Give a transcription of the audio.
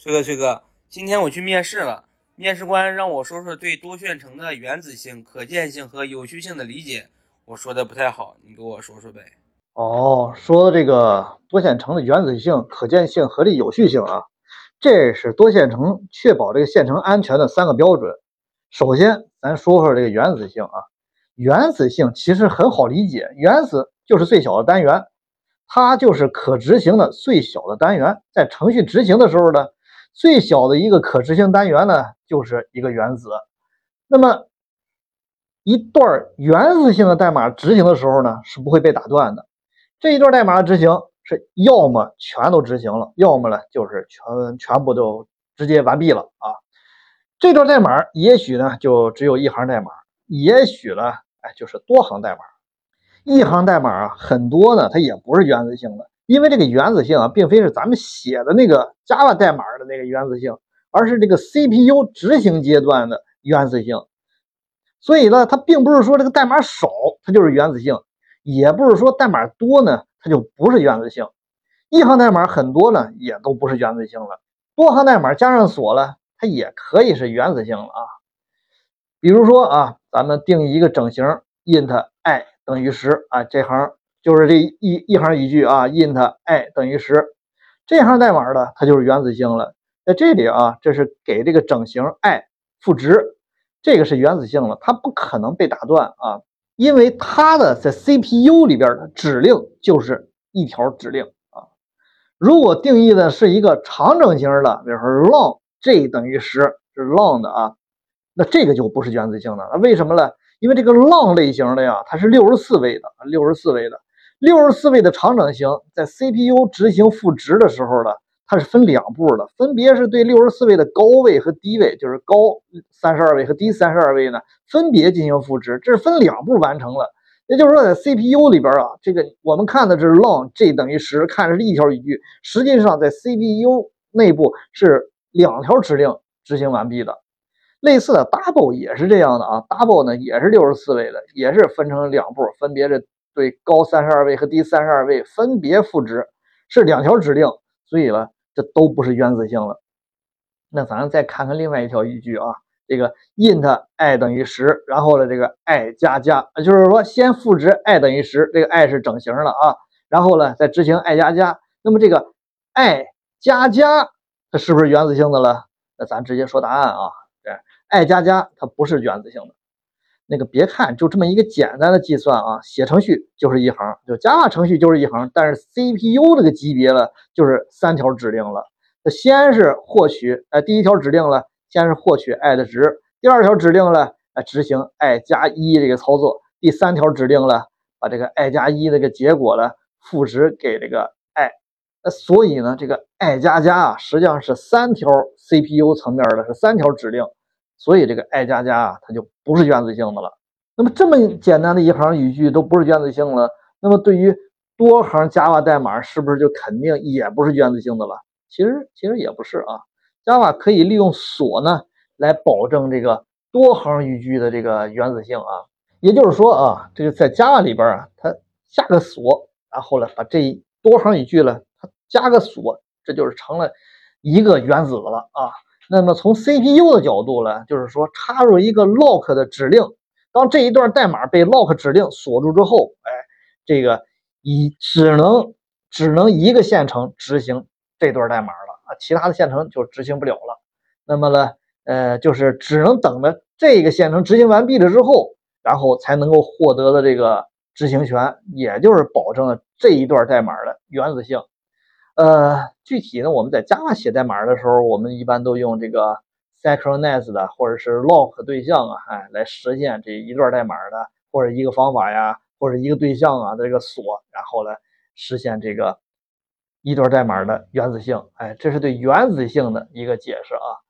崔哥，崔哥，今天我去面试了，面试官让我说说对多线程的原子性、可见性和有序性的理解。我说的不太好，你给我说说呗。哦，说这个多线程的原子性、可见性和这有序性啊，这是多线程确保这个线程安全的三个标准。首先，咱说说这个原子性啊，原子性其实很好理解，原子就是最小的单元，它就是可执行的最小的单元，在程序执行的时候呢。最小的一个可执行单元呢，就是一个原子。那么，一段原子性的代码执行的时候呢，是不会被打断的。这一段代码的执行是要么全都执行了，要么呢就是全全部都直接完毕了啊。这段代码也许呢就只有一行代码，也许呢哎就是多行代码。一行代码啊很多呢，它也不是原子性的。因为这个原子性啊，并非是咱们写的那个 Java 代码的那个原子性，而是这个 CPU 执行阶段的原子性。所以呢，它并不是说这个代码少它就是原子性，也不是说代码多呢它就不是原子性。一行代码很多呢，也都不是原子性了。多行代码加上锁了，它也可以是原子性了啊。比如说啊，咱们定义一个整形 int i 等于十啊，这行。就是这一一行一句啊，int i 等于十，这行代码呢，它就是原子性了。在这里啊，这是给这个整形 i 赋值，这个是原子性了，它不可能被打断啊，因为它的在 CPU 里边的指令就是一条指令啊。如果定义的是一个长整形的，比如说 long j 等于十是 long 的啊，那这个就不是原子性的。那为什么呢？因为这个 long 类型的呀，它是六十四位的，六十四位的。六十四位的长整型在 CPU 执行赋值的时候呢，它是分两步的，分别是对六十四位的高位和低位，就是高三十二位和低三十二位呢，分别进行赋值，这是分两步完成了。也就是说，在 CPU 里边啊，这个我们看的是 long j 等于十，看的是一条语句，实际上在 CPU 内部是两条指令执行完毕的。类似的 double 也是这样的啊，double 呢也是六十四位的，也是分成两步，分别是。对高三十二位和低三十二位分别赋值是两条指令，所以呢，这都不是原子性了。那咱再看看另外一条语句啊，这个 int i 等于十，然后呢，这个 i 加加，就是说先赋值 i 等于十，这个 i 是整形了啊，然后呢，再执行 i 加加，那么这个 i 加加它是不是原子性的了？那咱直接说答案啊，对，i 加加它不是原子性的。那个别看就这么一个简单的计算啊，写程序就是一行，就 Java 程序就是一行，但是 CPU 这个级别了就是三条指令了。它先是获取，呃，第一条指令了，先是获取 i 的值，第二条指令了，呃，执行 i 加一这个操作，第三条指令了，把这个 i 加一这个结果了赋值给这个 i。那所以呢，这个 i 加加啊，实际上是三条 CPU 层面的，是三条指令。所以这个 i 加加啊，它就不是原子性的了。那么这么简单的一行语句都不是原子性了，那么对于多行 Java 代码是不是就肯定也不是原子性的了？其实其实也不是啊。Java 可以利用锁呢来保证这个多行语句的这个原子性啊。也就是说啊，这个在 Java 里边啊，它下个锁，然后呢把这多行语句了，它加个锁，这就是成了一个原子了啊。那么从 CPU 的角度呢，就是说插入一个 lock 的指令，当这一段代码被 lock 指令锁住之后，哎，这个以只能只能一个线程执行这段代码了啊，其他的线程就执行不了了。那么呢，呃，就是只能等着这个线程执行完毕了之后，然后才能够获得的这个执行权，也就是保证了这一段代码的原子性。呃，具体呢，我们在 Java 写代码的时候，我们一般都用这个 synchronize 的或者是 lock 对象啊，哎，来实现这一段代码的或者一个方法呀，或者一个对象啊的这个锁，然后呢实现这个一段代码的原子性，哎，这是对原子性的一个解释啊。